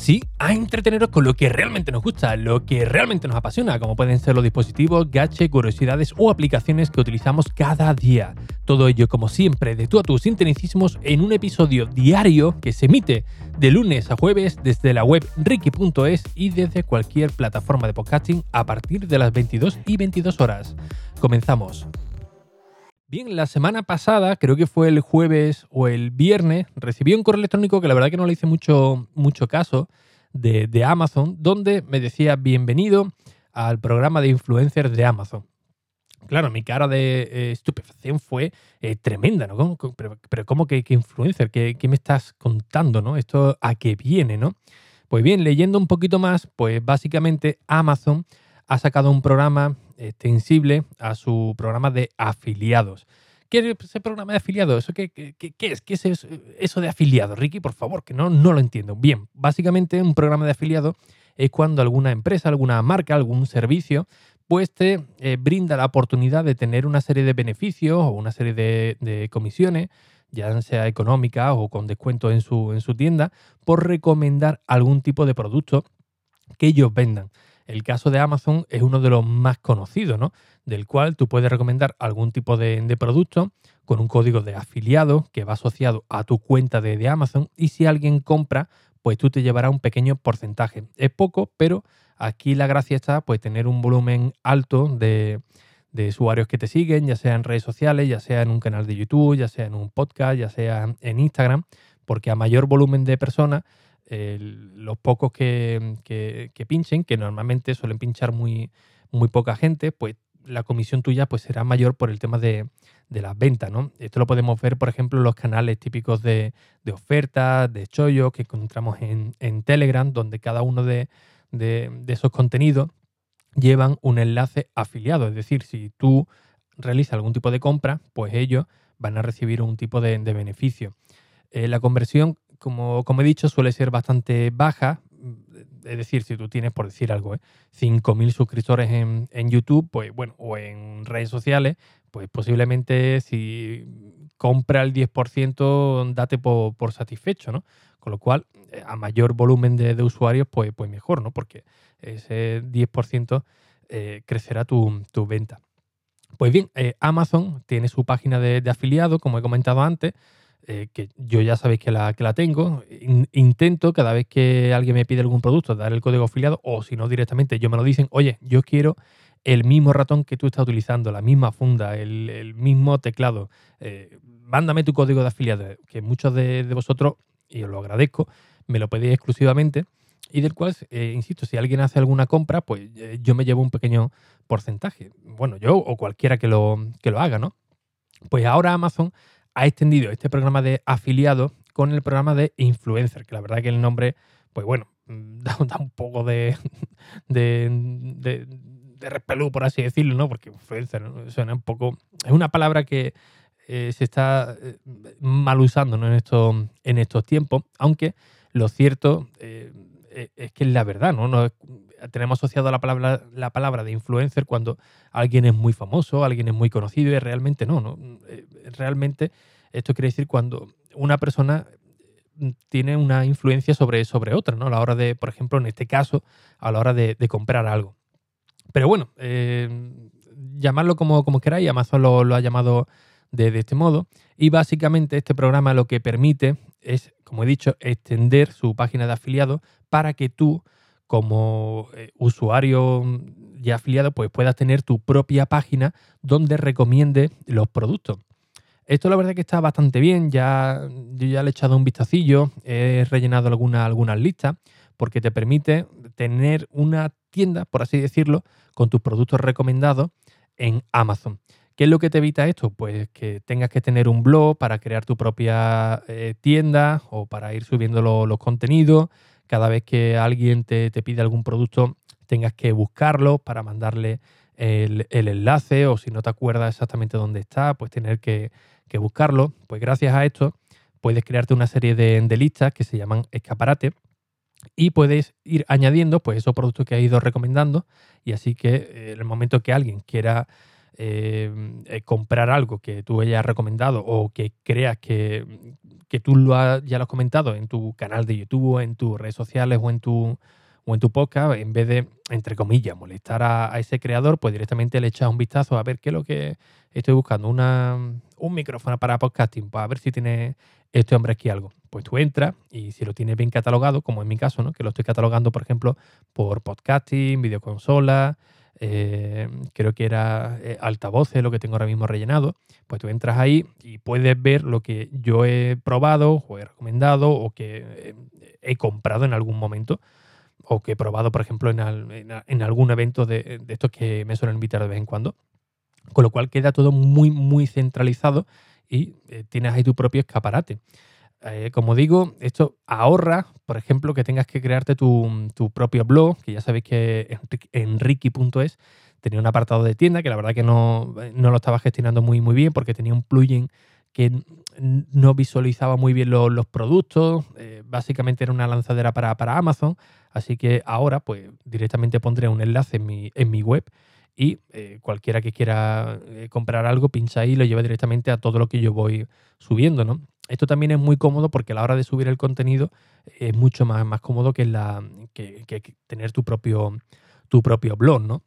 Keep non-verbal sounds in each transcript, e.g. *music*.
Sí, a entreteneros con lo que realmente nos gusta, lo que realmente nos apasiona, como pueden ser los dispositivos, gadgets, curiosidades o aplicaciones que utilizamos cada día. Todo ello, como siempre, de tú a tus sintonicismos en un episodio diario que se emite de lunes a jueves desde la web ricky.es y desde cualquier plataforma de podcasting a partir de las 22 y 22 horas. Comenzamos. Bien, la semana pasada, creo que fue el jueves o el viernes, recibí un correo electrónico que la verdad que no le hice mucho, mucho caso de, Amazon, donde me decía bienvenido al programa de influencers de Amazon. Claro, mi cara de eh, estupefacción fue eh, tremenda, ¿no? Pero, ¿cómo que, influencer? ¿Qué, me estás contando, no? ¿Esto a qué viene, no? Pues bien, leyendo un poquito más, pues básicamente Amazon ha sacado un programa extensible a su programa de afiliados. ¿Qué es ese programa de afiliados? ¿Eso qué, es? ¿Qué es eso, de afiliados, Ricky? Por favor, que no, no lo entiendo. Bien, básicamente un programa de afiliados es cuando alguna empresa, alguna marca, algún servicio, pues te eh, brinda la oportunidad de tener una serie de beneficios o una serie de, comisiones, ya sea económicas o con descuento en su, en su tienda, por recomendar algún tipo de producto que ellos vendan. El caso de Amazon es uno de los más conocidos, ¿no? Del cual tú puedes recomendar algún tipo de, producto con un código de afiliado que va asociado a tu cuenta de, Amazon y si alguien compra, pues tú te llevarás un pequeño porcentaje. Es poco, pero aquí la gracia está pues tener un volumen alto de, usuarios que te siguen, ya sea en redes sociales, ya sea en un canal de YouTube, ya sea en un podcast, ya sea en Instagram, porque a mayor volumen de personas los pocos que, pinchen, que normalmente suelen pinchar muy, muy poca gente, pues la comisión tuya pues será mayor por el tema de, las ventas, ¿no? Esto lo podemos ver, por ejemplo, en los canales típicos de, ofertas, de chollo que encontramos en, Telegram, donde cada uno de, esos contenidos llevan un enlace afiliado. Es decir, si tú realizas algún tipo de compra, pues ellos van a recibir un tipo de, beneficio. Eh, la conversión como, he dicho, suele ser bastante baja. Es decir, si tú tienes, por decir algo, ¿eh? 5.000 suscriptores en, YouTube, pues bueno, o en redes sociales, pues posiblemente si compra el 10%, date por, satisfecho, ¿no? Con lo cual, eh, a mayor volumen de, usuarios, pues, pues mejor, ¿no? Porque ese 10% eh, crecerá tu, venta. Pues bien, eh, Amazon tiene su página de, de afiliado, como he comentado antes, eh, que yo ya sabéis que la, que la tengo. intento cada vez que alguien me pide algún producto dar el código afiliado o si no directamente yo me lo dicen, oye, yo quiero el mismo ratón que tú estás utilizando, la misma funda, el, mismo teclado. Eh, mándame tu código de afiliado, que muchos de, vosotros, y os lo agradezco, me lo pedís exclusivamente y del cual, eh, insisto, si alguien hace alguna compra, pues yo me llevo un pequeño porcentaje. Bueno, yo o cualquiera que lo, que lo haga, ¿no? Pues ahora Amazon ha extendido este programa de afiliado con el programa de influencer, que la verdad que el nombre, pues bueno, *laughs* da, un poco de, de, repelú, por así decirlo, ¿no? Porque influencer suena un poco... Es una palabra que eh, se está eh, mal usando en, estos, en estos tiempos, aunque lo cierto eh, es que es la verdad, ¿no? no tenemos asociado la palabra, la palabra de influencer cuando alguien es muy famoso, alguien es muy conocido y realmente no, no. Eh, realmente esto quiere decir cuando una persona tiene una influencia sobre, sobre otra, ¿no? A la hora de, por ejemplo, en este caso, a la hora de, comprar algo. Pero bueno, eh, llamarlo como, como queráis, Amazon lo, lo ha llamado de, de, este modo. Y básicamente este programa lo que permite es, como he dicho, extender su página de afiliado para que tú como eh, usuario y afiliado, pues puedas tener tu propia página donde recomiende los productos. Esto la verdad que está bastante bien, ya, yo ya le he echado un vistacillo, he rellenado alguna, algunas listas, porque te permite tener una tienda, por así decirlo, con tus productos recomendados en Amazon. ¿Qué es lo que te evita esto? Pues que tengas que tener un blog para crear tu propia eh, tienda o para ir subiendo los contenidos, cada vez que alguien te, pide algún producto tengas que buscarlo para mandarle el, enlace o si no te acuerdas exactamente dónde está, pues tener que, buscarlo. Pues gracias a esto puedes crearte una serie de, listas que se llaman escaparate y puedes ir añadiendo pues esos productos que has ido recomendando y así que eh, en el momento que alguien quiera eh, comprar algo que tú hayas recomendado o que creas que, que tú lo ya lo has comentado en tu canal de YouTube, en tus redes sociales o en tu, o en tu podcast, en vez de, entre comillas, molestar a, ese creador, pues directamente le echas un vistazo a ver qué es lo que estoy buscando. Una, un micrófono para podcasting, para pues ver si tiene este hombre aquí algo. Pues tú entras y si lo tienes bien catalogado, como en mi caso, ¿no? que lo estoy catalogando, por ejemplo, por podcasting, videoconsola, eh, creo que era eh, altavoces, lo que tengo ahora mismo rellenado, pues tú entras ahí y puedes ver lo que yo he probado o he recomendado o que eh, he comprado en algún momento o que he probado, por ejemplo, en, algún evento de, estos que me suelen invitar de vez en cuando. Con lo cual queda todo muy, muy centralizado y tienes ahí tu propio escaparate. Como digo, esto ahorra, por ejemplo, que tengas que crearte tu, propio blog, que ya sabéis que en Ricky.es tenía un apartado de tienda que la verdad que no, lo estaba gestionando muy, muy bien porque tenía un plugin que no visualizaba muy bien los, productos. Eh, básicamente era una lanzadera para, para, Amazon. Así que ahora, pues directamente pondré un enlace en mi, en mi web y eh, cualquiera que quiera eh, comprar algo, pincha ahí y lo lleva directamente a todo lo que yo voy subiendo, ¿no? Esto también es muy cómodo porque a la hora de subir el contenido es mucho más, más cómodo que, la, que, tener tu propio, tu propio blog, ¿no?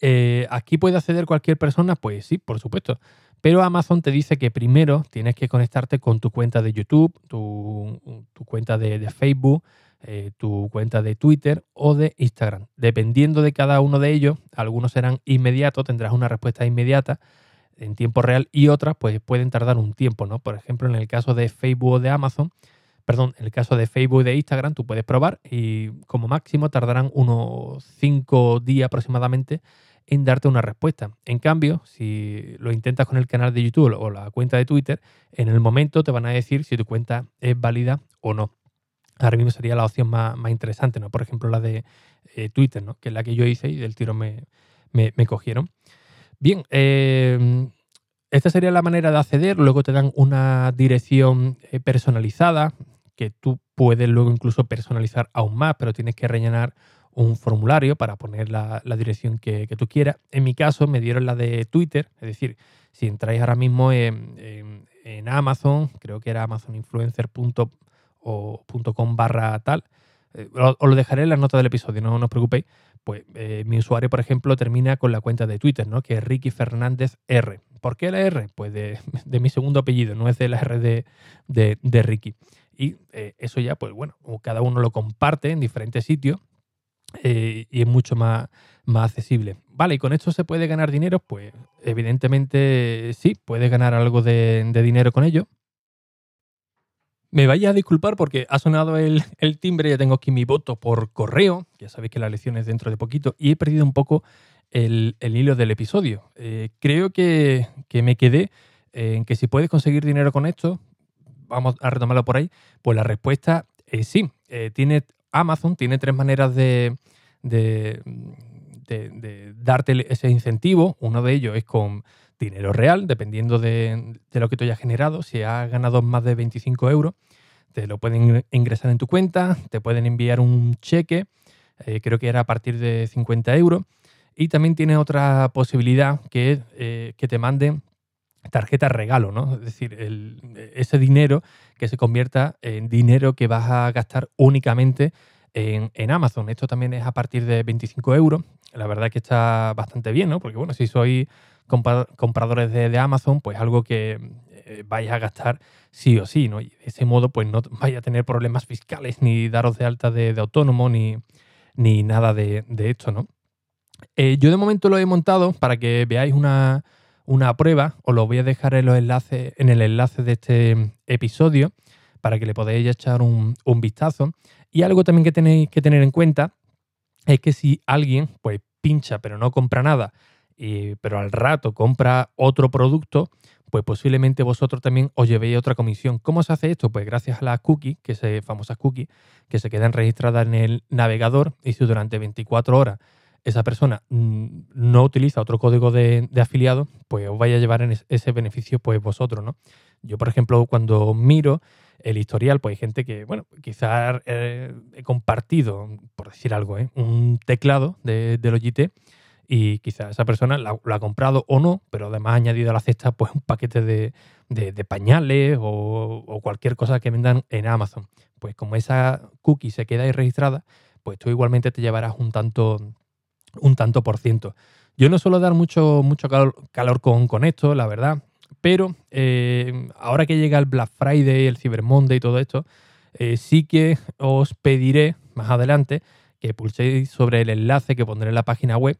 Eh, ¿Aquí puede acceder cualquier persona? Pues sí, por supuesto. Pero Amazon te dice que primero tienes que conectarte con tu cuenta de YouTube, tu, cuenta de, Facebook, eh, tu cuenta de Twitter o de Instagram. Dependiendo de cada uno de ellos, algunos serán inmediatos, tendrás una respuesta inmediata en tiempo real y otras pues pueden tardar un tiempo, ¿no? Por ejemplo, en el caso de Facebook o de Amazon, perdón, en el caso de Facebook y de Instagram, tú puedes probar y como máximo tardarán unos 5 días aproximadamente en darte una respuesta. En cambio, si lo intentas con el canal de YouTube o la cuenta de Twitter, en el momento te van a decir si tu cuenta es válida o no. Ahora mismo sería la opción más, interesante, ¿no? Por ejemplo, la de eh, Twitter, ¿no? Que es la que yo hice y del tiro me, cogieron. Bien, eh, esta sería la manera de acceder. Luego te dan una dirección eh, personalizada que tú puedes luego incluso personalizar aún más, pero tienes que rellenar un formulario para poner la, dirección que, tú quieras. En mi caso me dieron la de Twitter, es decir, si entráis ahora mismo en, Amazon, creo que era amazoninfluencer.com barra tal, eh, os lo dejaré en las notas del episodio, no, os preocupéis, pues eh, mi usuario, por ejemplo, termina con la cuenta de Twitter, ¿no? que es Ricky Fernández R. ¿Por qué la R? Pues de, *laughs* mi segundo apellido, no es de la R de, de, Ricky. Y eh, eso ya, pues bueno, cada uno lo comparte en diferentes sitios eh, y es mucho más, más accesible. Vale, ¿y con esto se puede ganar dinero? Pues evidentemente sí, puedes ganar algo de, dinero con ello. Me vaya a disculpar porque ha sonado el, timbre, ya tengo aquí mi voto por correo, ya sabéis que la lección es dentro de poquito, y he perdido un poco el, hilo del episodio. Eh, creo que, me quedé en que si puedes conseguir dinero con esto, vamos a retomarlo por ahí, pues la respuesta es sí. Eh, tiene Amazon tiene tres maneras de, darte ese incentivo. Uno de ellos es con dinero real, dependiendo de, lo que tú hayas generado. Si has ganado más de 25 euros, te lo pueden ingresar en tu cuenta, te pueden enviar un cheque, eh, creo que era a partir de 50 euros. Y también tiene otra posibilidad que eh, que te manden tarjeta regalo, ¿no? Es decir, ese dinero que se convierta en dinero que vas a gastar únicamente en, Amazon. Esto también es a partir de 25 euros. La verdad que está bastante bien, ¿no? Porque bueno, si sois compradores de, Amazon, pues algo que eh, vais a gastar sí o sí, ¿no? Y de ese modo, pues no vais a tener problemas fiscales, ni daros de alta de, autónomo, ni, ni nada de, esto, ¿no? Eh, yo de momento lo he montado para que veáis una, una prueba, os lo voy a dejar en, los enlaces, en el enlace de este episodio para que le podáis echar un, vistazo. Y algo también que tenéis que tener en cuenta es que si alguien pues pincha pero no compra nada, pero al rato compra otro producto, pues posiblemente vosotros también os llevéis otra comisión. ¿Cómo se hace esto? Pues gracias a las cookies, que se famosas cookies, que se quedan registradas en el navegador y si durante 24 horas esa persona mm, no utiliza otro código de, afiliado, pues os vaya a llevar en ese beneficio pues vosotros, ¿no? Yo, por ejemplo, cuando miro el historial, pues hay gente que, bueno, quizás eh, he compartido, por decir algo, ¿eh? un teclado de, de Logitech y quizás esa persona lo ha comprado o no, pero además ha añadido a la cesta pues un paquete de, pañales o, cualquier cosa que vendan en Amazon. Pues como esa cookie se queda ahí registrada, pues tú igualmente te llevarás un tanto, un tanto por ciento. Yo no suelo dar mucho, mucho calor, con, con, esto, la verdad, pero eh, ahora que llega el Black Friday, el Cyber Monday y todo esto, eh, sí que os pediré más adelante que pulséis sobre el enlace que pondré en la página web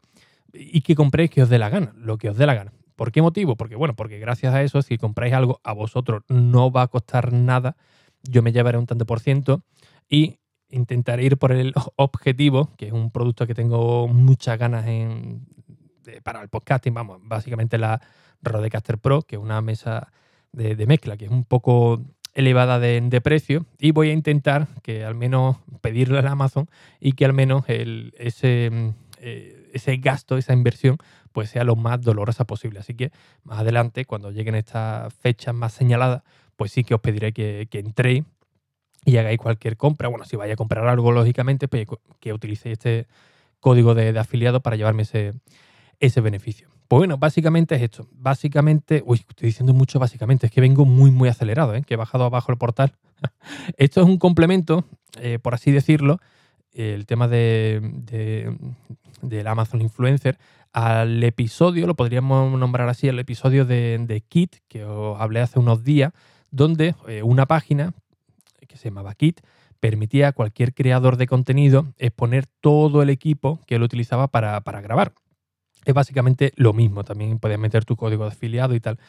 y que compréis que os dé la gana, lo que os dé la gana. ¿Por qué motivo? Porque bueno, porque gracias a eso, si compráis algo a vosotros no va a costar nada, yo me llevaré un tanto por ciento y intentaré ir por el *laughs* objetivo, que es un producto que tengo muchas ganas en, para el podcasting, vamos, básicamente la Rodecaster Pro, que es una mesa de, mezcla que es un poco elevada de, precio y voy a intentar que al menos pedirle a Amazon y que al menos el, ese, eh, ese gasto, esa inversión, pues sea lo más dolorosa posible. Así que más adelante, cuando lleguen estas fechas más señaladas, pues sí que os pediré que, que entréis y hagáis cualquier compra. Bueno, si vais a comprar algo, lógicamente, pues que utilicéis este código de, afiliado para llevarme ese, ese beneficio. Pues bueno, básicamente es esto. Básicamente, uy, estoy diciendo mucho básicamente, es que vengo muy, muy acelerado, ¿eh? que he bajado abajo el portal. *laughs* esto es un complemento, eh, por así decirlo, el tema de, del Amazon Influencer al episodio, lo podríamos nombrar así, el episodio de, Kit, que os hablé hace unos días, donde eh, una página que se llamaba Kit permitía a cualquier creador de contenido exponer todo el equipo que él utilizaba para, grabar. Es básicamente lo mismo, también puedes meter tu código de afiliado y tal.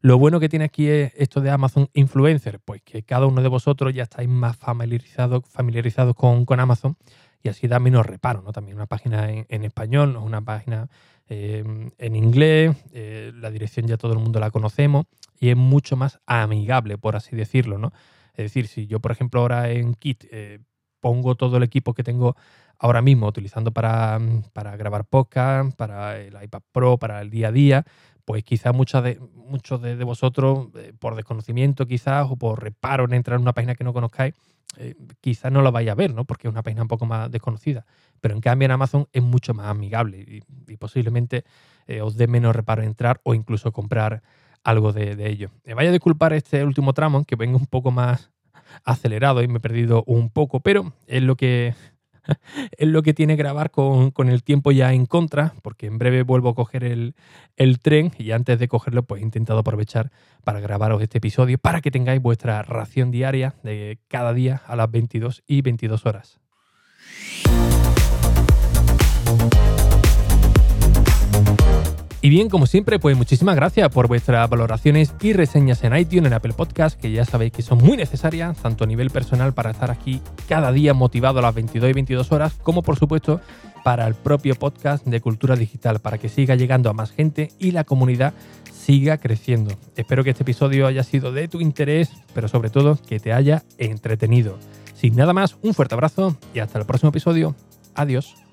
Lo bueno que tiene aquí es esto de Amazon Influencer, pues que cada uno de vosotros ya estáis más familiarizados familiarizado con, con Amazon y así da menos reparo, ¿no? También una página en, español, no una página em, en inglés, eh, la dirección ya todo el mundo la conocemos y es mucho más amigable, por así decirlo, ¿no? Es decir, si yo, por ejemplo, ahora en Kit eh, pongo todo el equipo que tengo ahora mismo utilizando para, para, grabar podcast, para el iPad Pro, para el día a día, pues quizás muchos de, muchos de, vosotros, eh, por desconocimiento quizás, o por reparo en entrar en una página que no conozcáis, eh, quizás no la vaya a ver, ¿no? Porque es una página un poco más desconocida. Pero en cambio en Amazon es mucho más amigable y, posiblemente eh, os dé menos reparo en entrar o incluso comprar algo de, de ello. Me vaya a disculpar este último tramo, que vengo un poco más acelerado y me he perdido un poco, pero es lo que *laughs* es lo que tiene grabar con, el tiempo ya en contra, porque en breve vuelvo a coger el, el, tren y antes de cogerlo pues he intentado aprovechar para grabaros este episodio para que tengáis vuestra ración diaria de cada día a las 22 y 22 horas. Y bien, como siempre, pues muchísimas gracias por vuestras valoraciones y reseñas en iTunes, en Apple Podcast, que ya sabéis que son muy necesarias, tanto a nivel personal para estar aquí cada día motivado a las 22 y 22 horas, como por supuesto para el propio podcast de Cultura Digital, para que siga llegando a más gente y la comunidad siga creciendo. Espero que este episodio haya sido de tu interés, pero sobre todo que te haya entretenido. Sin nada más, un fuerte abrazo y hasta el próximo episodio. Adiós.